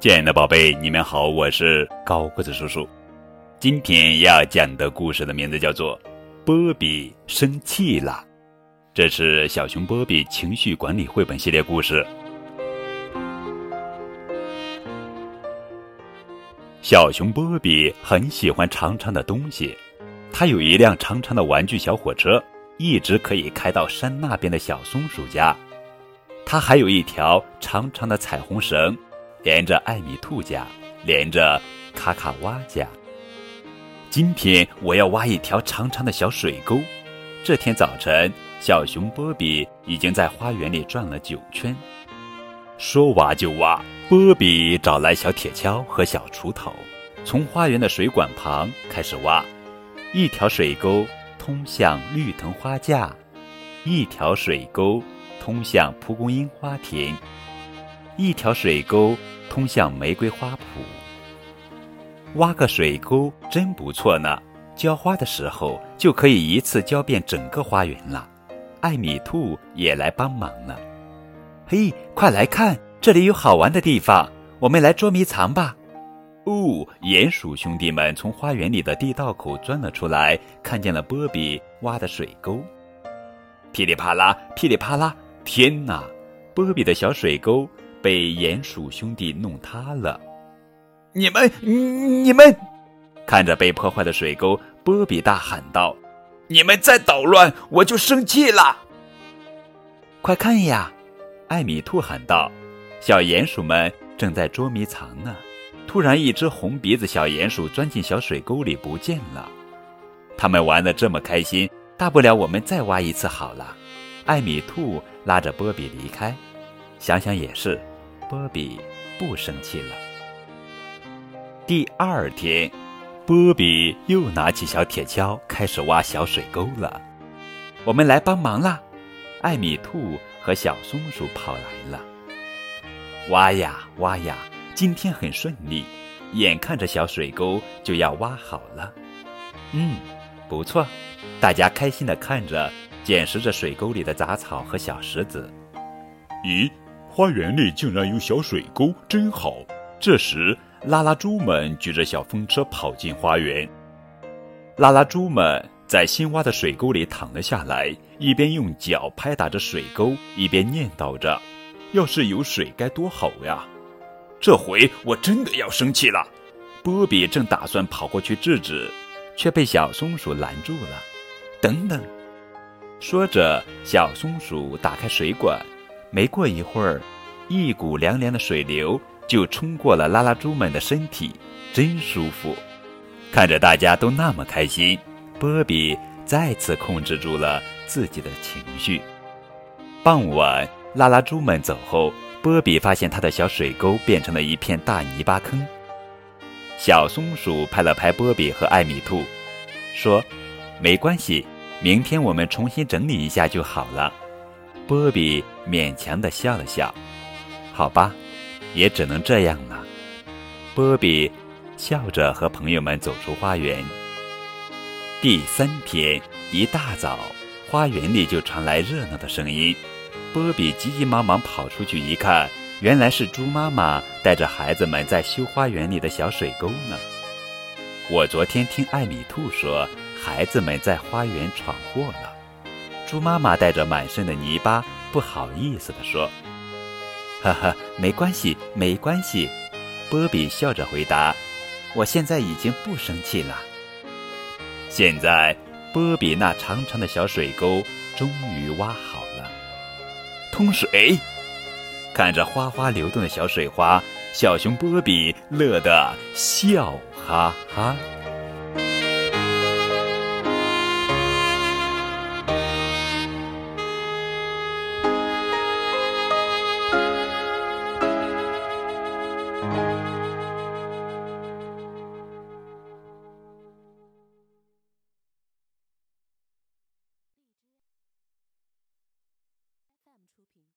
亲爱的宝贝，你们好，我是高个子叔叔。今天要讲的故事的名字叫做《波比生气了》，这是小熊波比情绪管理绘本系列故事。小熊波比很喜欢长长的东西，他有一辆长长的玩具小火车，一直可以开到山那边的小松鼠家。他还有一条长长的彩虹绳。连着艾米兔家，连着卡卡蛙家。今天我要挖一条长长的小水沟。这天早晨，小熊波比已经在花园里转了九圈。说挖就挖，波比找来小铁锹和小锄头，从花园的水管旁开始挖。一条水沟通向绿藤花架，一条水沟通向蒲公英花田。一条水沟通向玫瑰花圃。挖个水沟真不错呢，浇花的时候就可以一次浇遍整个花园了。艾米兔也来帮忙了。嘿，快来看，这里有好玩的地方，我们来捉迷藏吧！哦，鼹鼠兄弟们从花园里的地道口钻了出来，看见了波比挖的水沟。噼里啪啦，噼里啪啦，天哪！波比的小水沟。被鼹鼠兄弟弄塌了！你们，你们看着被破坏的水沟，波比大喊道：“你们再捣乱，我就生气了！”快看呀！艾米兔喊道：“小鼹鼠们正在捉迷藏呢。”突然，一只红鼻子小鼹鼠钻进小水沟里不见了。他们玩的这么开心，大不了我们再挖一次好了。艾米兔拉着波比离开。想想也是。波比不生气了。第二天，波比又拿起小铁锹，开始挖小水沟了。我们来帮忙啦！艾米兔和小松鼠跑来了。挖呀挖呀，今天很顺利，眼看着小水沟就要挖好了。嗯，不错，大家开心的看着，捡拾着水沟里的杂草和小石子。咦？花园里竟然有小水沟，真好！这时，拉拉猪们举着小风车跑进花园。拉拉猪们在新挖的水沟里躺了下来，一边用脚拍打着水沟，一边念叨着：“要是有水该多好呀！”这回我真的要生气了。波比正打算跑过去制止，却被小松鼠拦住了。“等等！”说着，小松鼠打开水管。没过一会儿，一股凉凉的水流就冲过了拉拉猪们的身体，真舒服。看着大家都那么开心，波比再次控制住了自己的情绪。傍晚，拉拉猪们走后，波比发现他的小水沟变成了一片大泥巴坑。小松鼠拍了拍波比和艾米兔，说：“没关系，明天我们重新整理一下就好了。”波比勉强地笑了笑，好吧，也只能这样了。波比笑着和朋友们走出花园。第三天一大早，花园里就传来热闹的声音。波比急急忙忙跑出去一看，原来是猪妈妈带着孩子们在修花园里的小水沟呢。我昨天听艾米兔说，孩子们在花园闯祸了。猪妈妈带着满身的泥巴，不好意思地说：“呵呵，没关系，没关系。”波比笑着回答：“我现在已经不生气了。”现在，波比那长长的小水沟终于挖好了，通水。看着哗哗流动的小水花，小熊波比乐得笑哈哈。